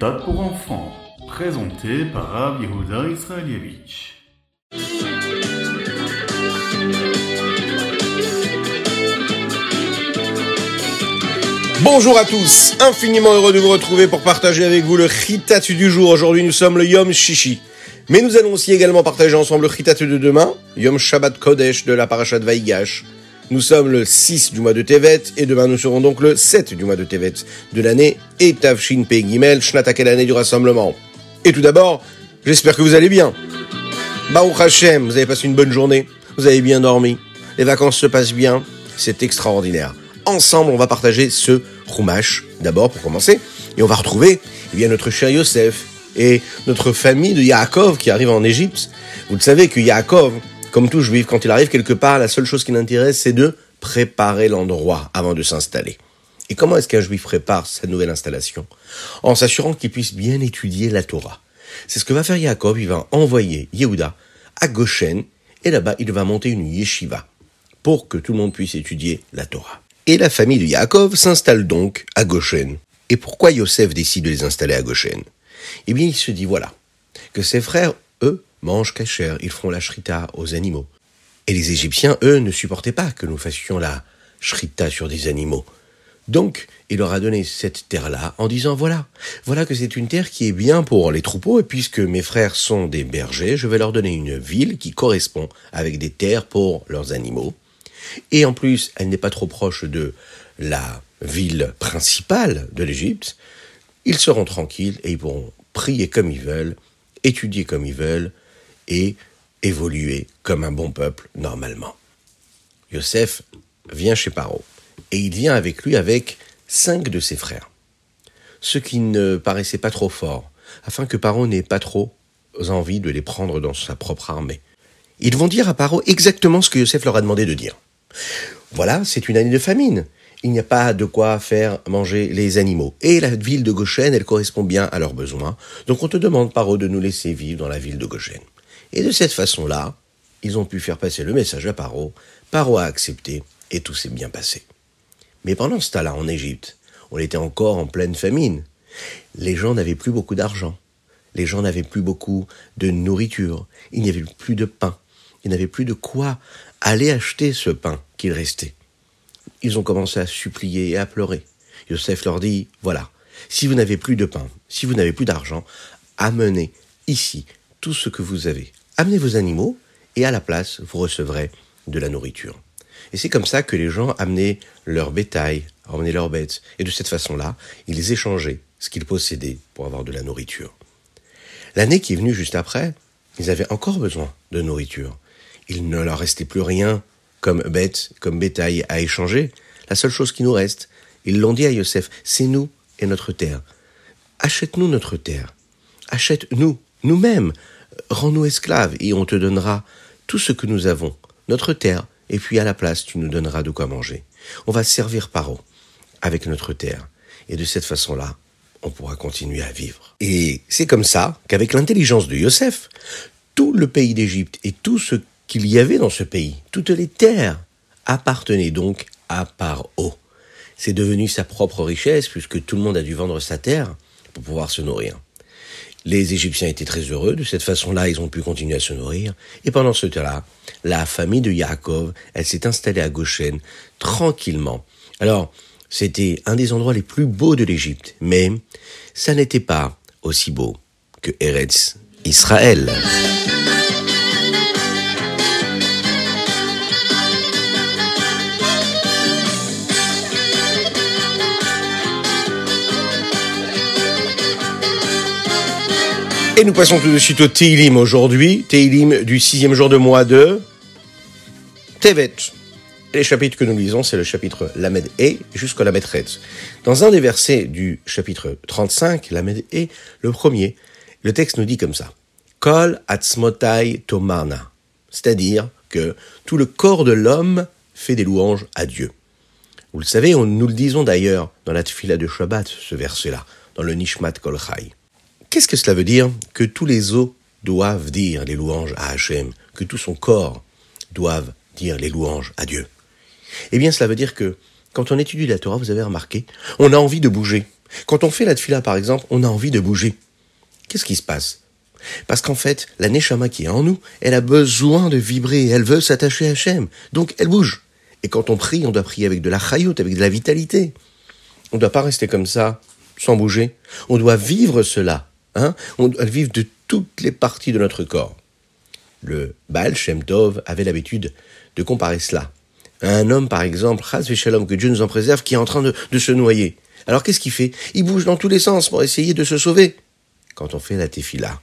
Khritat pour enfants, présenté par Rav Yehuda Israelievich. Bonjour à tous, infiniment heureux de vous retrouver pour partager avec vous le Chitat du jour. Aujourd'hui nous sommes le Yom Shishi. Mais nous allons aussi également partager ensemble le Chitat de demain, Yom Shabbat Kodesh de la Parashat Vaigash. Nous sommes le 6 du mois de Tevet et demain nous serons donc le 7 du mois de Tevet de l'année et Tavshin Gimel, Shnatakel l'année du rassemblement. Et tout d'abord, j'espère que vous allez bien. Baruch Hashem, vous avez passé une bonne journée, vous avez bien dormi, les vacances se passent bien, c'est extraordinaire. Ensemble, on va partager ce Chumash, d'abord pour commencer, et on va retrouver eh bien, notre cher Yosef et notre famille de Yaakov qui arrive en Égypte. Vous le savez que Yaakov, comme tout juif, quand il arrive quelque part, la seule chose qui l'intéresse, c'est de préparer l'endroit avant de s'installer. Et comment est-ce qu'un juif prépare sa nouvelle installation En s'assurant qu'il puisse bien étudier la Torah. C'est ce que va faire Yaakov, il va envoyer Yehuda à Goshen, et là-bas il va monter une yeshiva, pour que tout le monde puisse étudier la Torah. Et la famille de Yaakov s'installe donc à Goshen. Et pourquoi Yosef décide de les installer à Goshen? Eh bien il se dit voilà, que ses frères, eux, mangent cachère, ils font la shrita aux animaux. Et les Égyptiens, eux, ne supportaient pas que nous fassions la shrita sur des animaux. Donc, il leur a donné cette terre-là en disant voilà, voilà que c'est une terre qui est bien pour les troupeaux, et puisque mes frères sont des bergers, je vais leur donner une ville qui correspond avec des terres pour leurs animaux. Et en plus, elle n'est pas trop proche de la ville principale de l'Égypte. Ils seront tranquilles et ils pourront prier comme ils veulent, étudier comme ils veulent, et évoluer comme un bon peuple normalement. Yosef vient chez Paro et il vient avec lui avec cinq de ses frères, ce qui ne paraissait pas trop fort, afin que Paro n'ait pas trop envie de les prendre dans sa propre armée. Ils vont dire à Paro exactement ce que Yosef leur a demandé de dire. Voilà, c'est une année de famine. Il n'y a pas de quoi faire manger les animaux. Et la ville de Goshen, elle correspond bien à leurs besoins. Donc on te demande, Paro, de nous laisser vivre dans la ville de Goshen. Et de cette façon-là, ils ont pu faire passer le message à Paro. Paro a accepté et tout s'est bien passé. Mais pendant ce temps-là, en Égypte, on était encore en pleine famine. Les gens n'avaient plus beaucoup d'argent. Les gens n'avaient plus beaucoup de nourriture. Il n'y avait plus de pain. Il n'avait plus de quoi aller acheter ce pain qu'il restait. Ils ont commencé à supplier et à pleurer. Yosef leur dit, voilà, si vous n'avez plus de pain, si vous n'avez plus d'argent, amenez ici tout ce que vous avez. Amenez vos animaux et à la place, vous recevrez de la nourriture. Et c'est comme ça que les gens amenaient leur bétail, amenaient leurs bêtes. Et de cette façon-là, ils échangeaient ce qu'ils possédaient pour avoir de la nourriture. L'année qui est venue juste après, ils avaient encore besoin de nourriture. Il ne leur restait plus rien comme bête, comme bétail à échanger. La seule chose qui nous reste, ils l'ont dit à Yosef, c'est nous et notre terre. Achète-nous notre terre. Achète-nous, nous-mêmes. Rends-nous esclaves et on te donnera tout ce que nous avons, notre terre, et puis à la place, tu nous donneras de quoi manger. On va servir Paro avec notre terre. Et de cette façon-là, on pourra continuer à vivre. Et c'est comme ça qu'avec l'intelligence de Yosef, tout le pays d'Égypte et tout ce qu'il y avait dans ce pays, toutes les terres, appartenaient donc à Paro. C'est devenu sa propre richesse puisque tout le monde a dû vendre sa terre pour pouvoir se nourrir. Les Égyptiens étaient très heureux, de cette façon-là, ils ont pu continuer à se nourrir. Et pendant ce temps-là, la famille de Yaakov, elle s'est installée à Goshen, tranquillement. Alors, c'était un des endroits les plus beaux de l'Égypte, mais ça n'était pas aussi beau que Eretz Israël. Et nous passons tout de suite au Teilim aujourd'hui, Teilim du sixième jour de mois de Tevet. Et les chapitres que nous lisons, c'est le chapitre Lamed E jusqu'au Lamed Retz. Dans un des versets du chapitre 35, Lamed E, le premier, le texte nous dit comme ça. Kol atzmotai tomana. C'est-à-dire que tout le corps de l'homme fait des louanges à Dieu. Vous le savez, nous le disons d'ailleurs dans la tefila de Shabbat, ce verset-là, dans le Nishmat Kol Chai. Qu'est-ce que cela veut dire Que tous les os doivent dire les louanges à Hachem, que tout son corps doive dire les louanges à Dieu? Eh bien, cela veut dire que quand on étudie la Torah, vous avez remarqué, on a envie de bouger. Quand on fait la tfila, par exemple, on a envie de bouger. Qu'est-ce qui se passe? Parce qu'en fait, la neshama qui est en nous, elle a besoin de vibrer, elle veut s'attacher à Hachem. Donc elle bouge. Et quand on prie, on doit prier avec de la chayout, avec de la vitalité. On ne doit pas rester comme ça, sans bouger. On doit vivre cela. Hein on doit vivre de toutes les parties de notre corps. Le Baal Shem Tov avait l'habitude de comparer cela à un homme, par exemple, Shalom, que Dieu nous en préserve, qui est en train de, de se noyer. Alors qu'est-ce qu'il fait? Il bouge dans tous les sens pour essayer de se sauver. Quand on fait la tefila,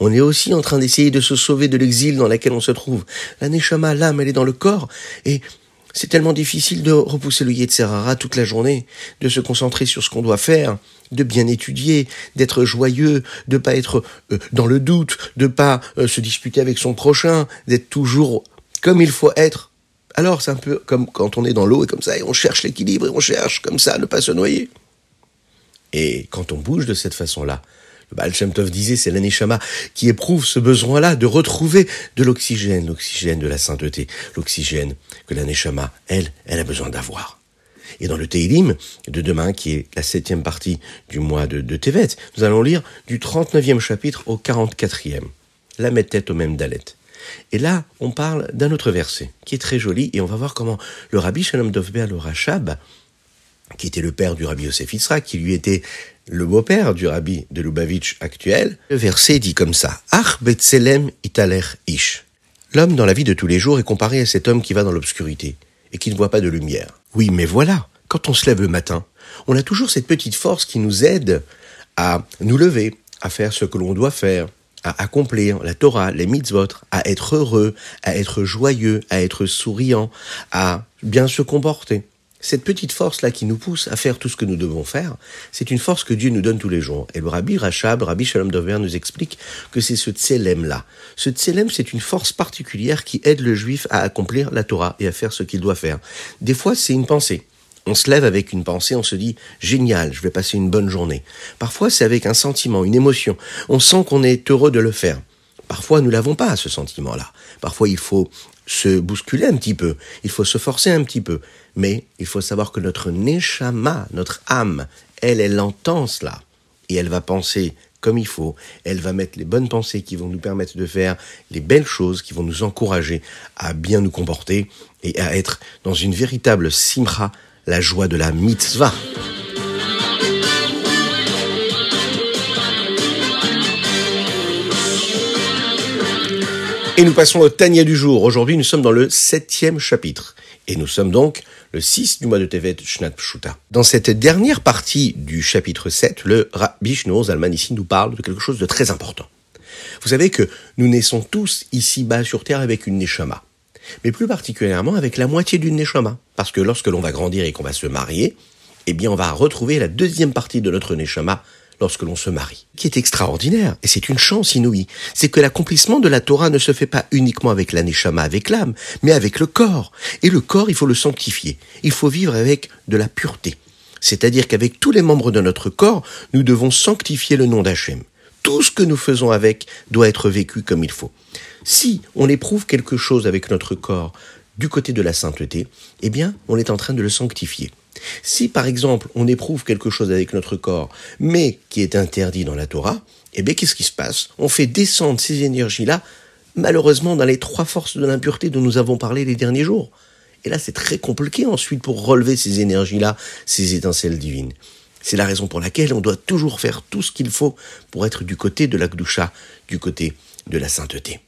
on est aussi en train d'essayer de se sauver de l'exil dans lequel on se trouve. La neshama, l'âme, elle est dans le corps, et c'est tellement difficile de repousser le Yetzerara toute la journée, de se concentrer sur ce qu'on doit faire, de bien étudier, d'être joyeux, de pas être euh, dans le doute, de pas euh, se disputer avec son prochain, d'être toujours comme il faut être. Alors c'est un peu comme quand on est dans l'eau et comme ça, et on cherche l'équilibre et on cherche comme ça à ne pas se noyer. Et quand on bouge de cette façon-là, le Baal disait, c'est l'aneshama qui éprouve ce besoin-là de retrouver de l'oxygène, l'oxygène de la sainteté, l'oxygène que l'aneshama, elle, elle a besoin d'avoir. Et dans le Teilim de demain, qui est la septième partie du mois de, de Tevet, nous allons lire du 39e chapitre au 44e. La tête au même Dalet. Et là, on parle d'un autre verset, qui est très joli, et on va voir comment le rabbi Shalom Dovber, le Rachab, qui était le père du rabbi Yosef Yitzhak, qui lui était le beau-père du rabbi de Lubavitch actuel, le verset dit comme ça Ach betzelem italer ish. L'homme dans la vie de tous les jours est comparé à cet homme qui va dans l'obscurité et qui ne voit pas de lumière. Oui, mais voilà, quand on se lève le matin, on a toujours cette petite force qui nous aide à nous lever, à faire ce que l'on doit faire, à accomplir la Torah, les mitzvot, à être heureux, à être joyeux, à être souriant, à bien se comporter. Cette petite force-là qui nous pousse à faire tout ce que nous devons faire, c'est une force que Dieu nous donne tous les jours. Et le Rabbi Rachab, Rabbi Shalom Dover nous explique que c'est ce tselem-là. Ce tselem, c'est une force particulière qui aide le juif à accomplir la Torah et à faire ce qu'il doit faire. Des fois, c'est une pensée. On se lève avec une pensée, on se dit génial, je vais passer une bonne journée. Parfois, c'est avec un sentiment, une émotion. On sent qu'on est heureux de le faire. Parfois, nous l'avons pas, ce sentiment-là. Parfois, il faut se bousculer un petit peu, il faut se forcer un petit peu. Mais il faut savoir que notre neshama, notre âme, elle, elle entend cela. Et elle va penser comme il faut. Elle va mettre les bonnes pensées qui vont nous permettre de faire les belles choses, qui vont nous encourager à bien nous comporter et à être dans une véritable simra, la joie de la mitzvah. Et nous passons au Tania du jour. Aujourd'hui, nous sommes dans le septième chapitre. Et nous sommes donc le 6 du mois de Tevet Shnat Pshuta. Dans cette dernière partie du chapitre 7, le Rabbi Shneor Zalman ici nous parle de quelque chose de très important. Vous savez que nous naissons tous ici-bas sur Terre avec une Neshama. Mais plus particulièrement avec la moitié d'une Neshama. Parce que lorsque l'on va grandir et qu'on va se marier, eh bien on va retrouver la deuxième partie de notre Neshama lorsque l'on se marie. qui est extraordinaire, et c'est une chance inouïe, c'est que l'accomplissement de la Torah ne se fait pas uniquement avec l'aneshama, avec l'âme, mais avec le corps. Et le corps, il faut le sanctifier. Il faut vivre avec de la pureté. C'est-à-dire qu'avec tous les membres de notre corps, nous devons sanctifier le nom d'Hachem. Tout ce que nous faisons avec doit être vécu comme il faut. Si on éprouve quelque chose avec notre corps du côté de la sainteté, eh bien, on est en train de le sanctifier. Si par exemple on éprouve quelque chose avec notre corps, mais qui est interdit dans la Torah, eh bien qu'est-ce qui se passe? On fait descendre ces énergies-là, malheureusement dans les trois forces de l'impureté dont nous avons parlé les derniers jours. Et là c'est très compliqué ensuite pour relever ces énergies-là, ces étincelles divines. C'est la raison pour laquelle on doit toujours faire tout ce qu'il faut pour être du côté de la Gdusha, du côté de la sainteté.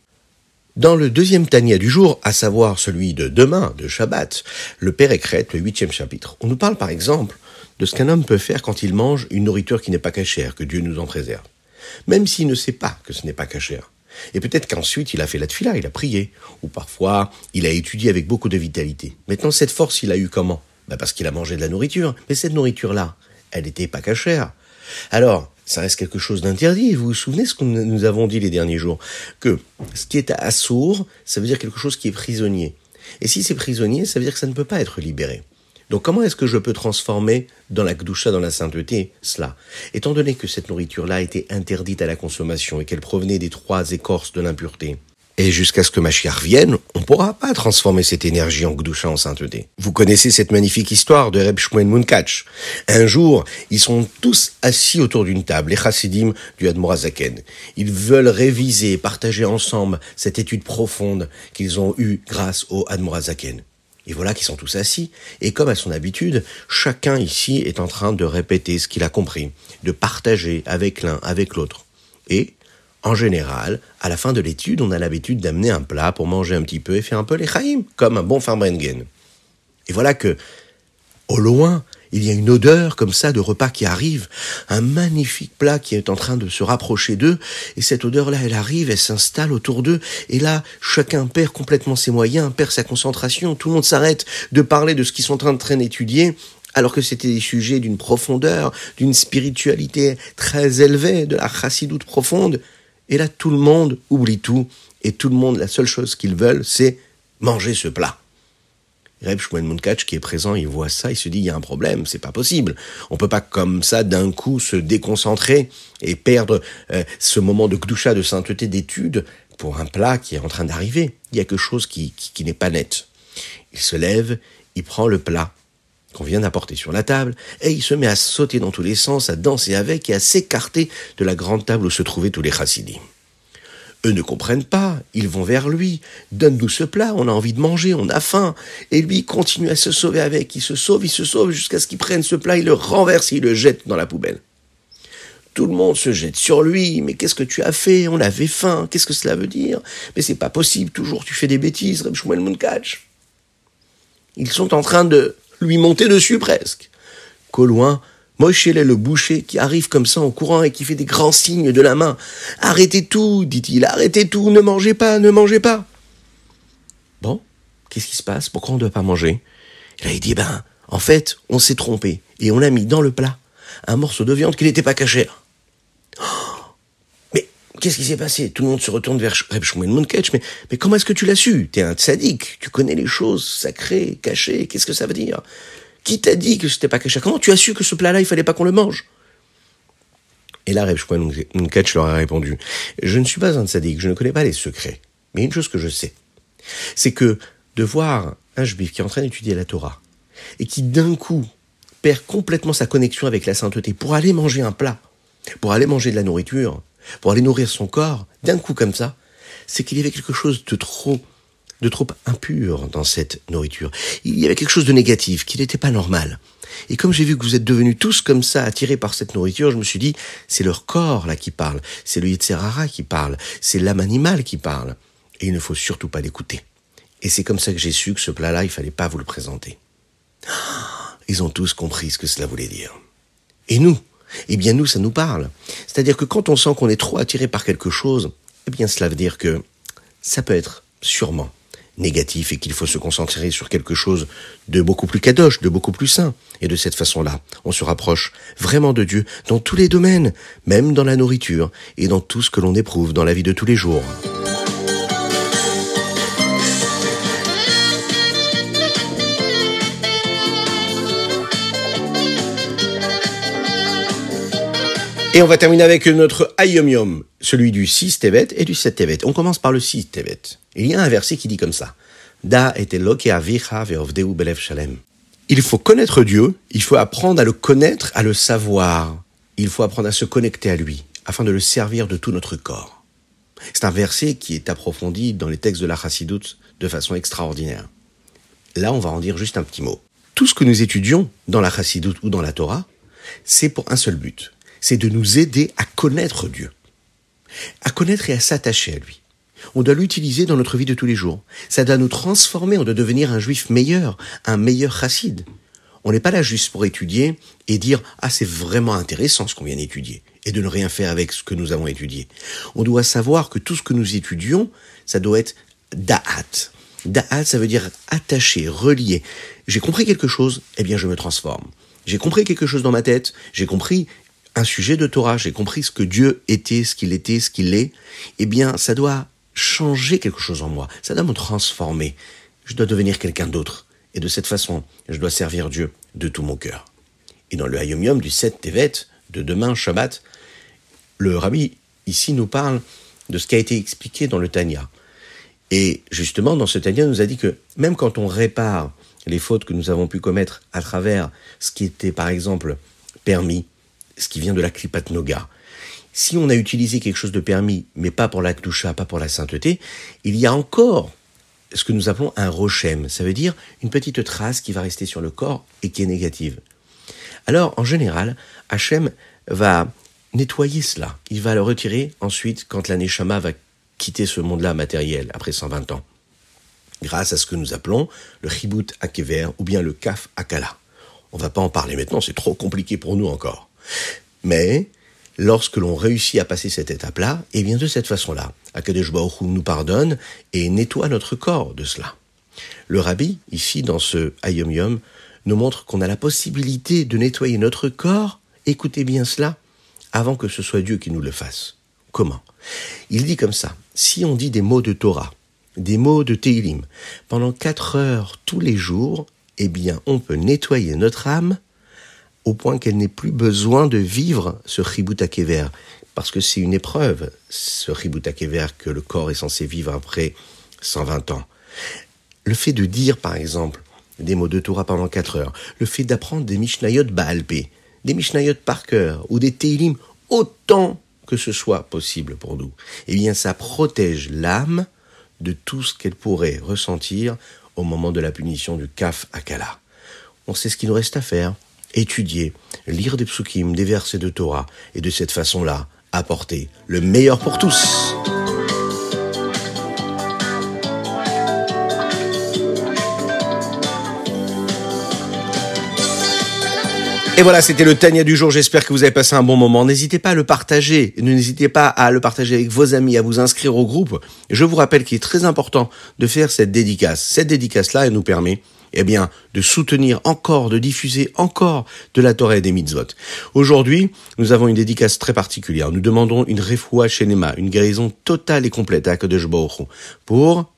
Dans le deuxième Tania du jour, à savoir celui de demain, de Shabbat, le Père écrète, le huitième chapitre, on nous parle par exemple de ce qu'un homme peut faire quand il mange une nourriture qui n'est pas cachère, que Dieu nous en préserve. Même s'il ne sait pas que ce n'est pas cachère. Et peut-être qu'ensuite il a fait la tfila, il a prié, ou parfois il a étudié avec beaucoup de vitalité. Maintenant cette force il a eu comment? Ben Parce qu'il a mangé de la nourriture. Mais cette nourriture-là, elle n'était pas cachère. Alors, ça reste quelque chose d'interdit. Vous vous souvenez ce que nous avons dit les derniers jours? Que ce qui est assourd, ça veut dire quelque chose qui est prisonnier. Et si c'est prisonnier, ça veut dire que ça ne peut pas être libéré. Donc comment est-ce que je peux transformer dans la gdoucha, dans la sainteté, cela? Étant donné que cette nourriture-là était interdite à la consommation et qu'elle provenait des trois écorces de l'impureté, Et jusqu'à ce que Mashiach vienne, on ne pourra pas transformer cette énergie en Gdusha, en sainteté. Vous connaissez cette magnifique histoire de Reb Shmuel Munkach. Un jour, ils sont tous assis autour d'une table, les chassidim du Admorazaken. Ils veulent réviser, partager ensemble cette étude profonde qu'ils ont eue grâce au Admorazaken. Et voilà qu'ils sont tous assis, et comme à son habitude, chacun ici est en train de répéter ce qu'il a compris, de partager avec l'un, avec l'autre. Et en général, à la fin de l'étude, on a l'habitude d'amener un plat pour manger un petit peu et faire un peu les chaïm, comme un bon farbrengen. Et voilà que, au loin, il y a une odeur comme ça de repas qui arrive, un magnifique plat qui est en train de se rapprocher d'eux, et cette odeur-là, elle arrive, elle s'installe autour d'eux, et là, chacun perd complètement ses moyens, perd sa concentration, tout le monde s'arrête de parler de ce qu'ils sont en train train d'étudier, alors que c'était des sujets d'une profondeur, d'une spiritualité très élevée, de la chassidoute profonde. Et là, tout le monde oublie tout, et tout le monde, la seule chose qu'ils veulent, c'est manger ce plat. Reb Shmuel Munkach, qui est présent, il voit ça, il se dit, il y a un problème, c'est pas possible. On peut pas comme ça, d'un coup, se déconcentrer et perdre euh, ce moment de gdusha, de sainteté d'étude pour un plat qui est en train d'arriver. Il y a quelque chose qui n'est pas net. Il se lève, il prend le plat qu'on vient d'apporter sur la table, et il se met à sauter dans tous les sens, à danser avec et à s'écarter de la grande table où se trouvaient tous les chassidim. Eux ne comprennent pas, ils vont vers lui, donne-nous ce plat, on a envie de manger, on a faim. Et lui continue à se sauver avec, il se sauve, il se sauve jusqu'à ce qu'il prenne ce plat, il le renverse et il le jette dans la poubelle. Tout le monde se jette sur lui, mais qu'est-ce que tu as fait? On avait faim, qu'est-ce que cela veut dire? Mais c'est pas possible, toujours tu fais des bêtises, Reb Shmuel. Ils sont en train de lui monter dessus presque. Qu'au loin, Moshe est le boucher qui arrive comme ça en courant et qui fait des grands signes de la main. Arrêtez tout, dit-il, arrêtez tout, ne mangez pas, ne mangez pas. Bon, qu'est-ce qui se passe? Pourquoi on ne doit pas manger? Et là, il dit, ben, en fait, on s'est trompé et on a mis dans le plat un morceau de viande qui n'était pas cachère. Qu'est-ce qui s'est passé? Tout le monde se retourne vers Reb Shmuel Munketch, mais, mais comment est-ce que tu l'as su? T'es un tzaddik, tu connais les choses sacrées, cachées, qu'est-ce que ça veut dire? Qui t'a dit que c'était pas caché? Comment tu as su que ce plat-là, il fallait pas qu'on le mange? Et là, Reb Shmuel Munketch leur a répondu, je ne suis pas un tzaddik, je ne connais pas les secrets, mais une chose que je sais, c'est que de voir un juif qui est en train d'étudier la Torah, et qui d'un coup perd complètement sa connexion avec la sainteté pour aller manger un plat, pour aller manger de la nourriture, pour aller nourrir son corps, d'un coup comme ça, c'est qu'il y avait quelque chose de trop, de trop impur dans cette nourriture. Il y avait quelque chose de négatif, qui n'était pas normal. Et comme j'ai vu que vous êtes devenus tous comme ça, attirés par cette nourriture, je me suis dit, c'est leur corps là qui parle, c'est le Yetzerara qui parle, c'est l'âme animale qui parle. Et il ne faut surtout pas l'écouter. Et c'est comme ça que j'ai su que ce plat-là, il fallait pas vous le présenter. Ils ont tous compris ce que cela voulait dire. Et nous Eh bien nous, ça nous parle. C'est-à-dire que quand on sent qu'on est trop attiré par quelque chose, eh bien cela veut dire que ça peut être sûrement négatif et qu'il faut se concentrer sur quelque chose de beaucoup plus kadosh, de beaucoup plus sain. Et de cette façon-là, on se rapproche vraiment de Dieu dans tous les domaines, même dans la nourriture et dans tout ce que l'on éprouve dans la vie de tous les jours. Et on va terminer avec notre Ayom Yom, celui du 6 Tevet et du 7 Tevet. On commence par le 6 Tevet. Il y a un verset qui dit comme ça. Da et belev shalem. Il faut connaître Dieu, il faut apprendre à le connaître, à le savoir. Il faut apprendre à se connecter à lui, afin de le servir de tout notre corps. C'est un verset qui est approfondi dans les textes de la Chassidoute de façon extraordinaire. Là, on va en dire juste un petit mot. Tout ce que nous étudions dans la Chassidoute ou dans la Torah, c'est pour un seul but, c'est de nous aider à connaître Dieu, à connaître et à s'attacher à lui. On doit l'utiliser dans notre vie de tous les jours. Ça doit nous transformer, on doit devenir un juif meilleur, un meilleur chassid. On n'est pas là juste pour étudier et dire ah c'est vraiment intéressant ce qu'on vient d'étudier et de ne rien faire avec ce que nous avons étudié. On doit savoir que tout ce que nous étudions, ça doit être da'at. Da'at, ça veut dire attaché, relié. J'ai compris quelque chose, eh bien je me transforme. J'ai compris quelque chose dans ma tête, j'ai compris un sujet de Torah, j'ai compris ce que Dieu était, ce qu'il était, ce qu'il est, eh bien, ça doit changer quelque chose en moi. Ça doit me transformer. Je dois devenir quelqu'un d'autre. Et de cette façon, je dois servir Dieu de tout mon cœur. Et dans le Hayom Yom du 7 Tevet, de demain, Shabbat, le rabbi ici nous parle de ce qui a été expliqué dans le Tanya. Et justement, dans ce Tania, nous a dit que même quand on répare les fautes que nous avons pu commettre à travers ce qui était, par exemple, permis, ce qui vient de la klipat noga, si on a utilisé quelque chose de permis, mais pas pour la kdusha, pas pour la sainteté, il y a encore ce que nous appelons un rochem. Ça veut dire une petite trace qui va rester sur le corps et qui est négative. Alors, en général, Hachem va nettoyer cela. Il va le retirer ensuite quand la Neshama va quitter ce monde-là matériel après 120 ans. Grâce à ce que nous appelons le Chibut Akever ou bien le Kaf Akala. On va pas en parler maintenant, c'est trop compliqué pour nous encore. Mais, lorsque l'on réussit à passer cette étape-là, et eh bien de cette façon-là, Akadosh Baruch nous pardonne et nettoie notre corps de cela. Le rabbi, ici dans ce Ayom Yom, nous montre qu'on a la possibilité de nettoyer notre corps, écoutez bien cela, avant que ce soit Dieu qui nous le fasse. Comment? Il dit comme ça, si on dit des mots de Torah, des mots de Teilim, pendant quatre heures tous les jours, eh bien on peut nettoyer notre âme au point qu'elle n'ait plus besoin de vivre ce Akever, parce que c'est une épreuve, ce Akever, que le corps est censé vivre après 120 ans. Le fait de dire, par exemple, des mots de Torah pendant quatre heures, le fait d'apprendre des Mishnayot Baalpé, des Mishnayot par cœur, ou des Teilim, autant que ce soit possible pour nous, eh bien ça protège l'âme de tout ce qu'elle pourrait ressentir au moment de la punition du Kaf Akala. On sait ce qu'il nous reste à faire, étudier, lire des psukim, des versets de Torah, et de cette façon-là, apporter le meilleur pour tous. Et voilà, c'était le Tania du jour. J'espère que vous avez passé un bon moment. N'hésitez pas à le partager. N'hésitez pas à le partager avec vos amis, à vous inscrire au groupe. Je vous rappelle qu'il est très important de faire cette dédicace. Cette dédicace-là, elle nous permet eh bien, de soutenir encore, de diffuser encore de la Torah et des mitzvot. Aujourd'hui, nous avons une dédicace très particulière. Nous demandons une refoua shenema, une guérison totale et complète à Kadosh pour,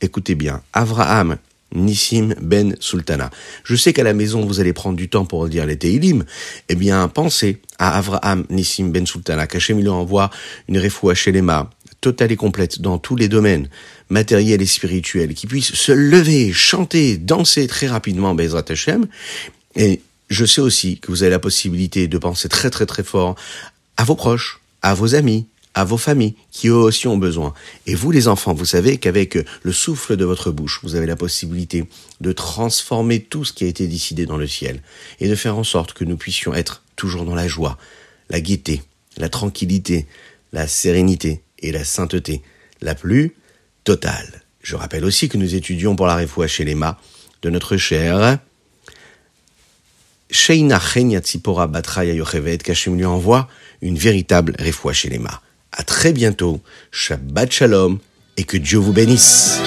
écoutez bien, Avraham Nissim Ben Sultana. Je sais qu'à la maison, vous allez prendre du temps pour dire les Teilim. Eh bien, pensez à Avraham Nissim Ben Sultana, qu'Hachem lui envoie une refoua shelema, totale et complète dans tous les domaines, matériels et spirituels, qui puisse se lever, chanter, danser très rapidement, Bezrat Hashem. Et je sais aussi que vous avez la possibilité de penser très très très fort à vos proches, à vos amis, à vos familles qui eux aussi ont besoin. Et vous les enfants, vous savez qu'avec le souffle de votre bouche, vous avez la possibilité de transformer tout ce qui a été décidé dans le ciel et de faire en sorte que nous puissions être toujours dans la joie, la gaieté, la tranquillité, la sérénité et la sainteté la plus totale. Je rappelle aussi que nous étudions pour la réfoua chez de notre cher Sheina Tzipora Batraya Yochevet, qu'Hachem lui envoie une véritable réfoua chez à très bientôt. Shabbat Shalom et que Dieu vous bénisse.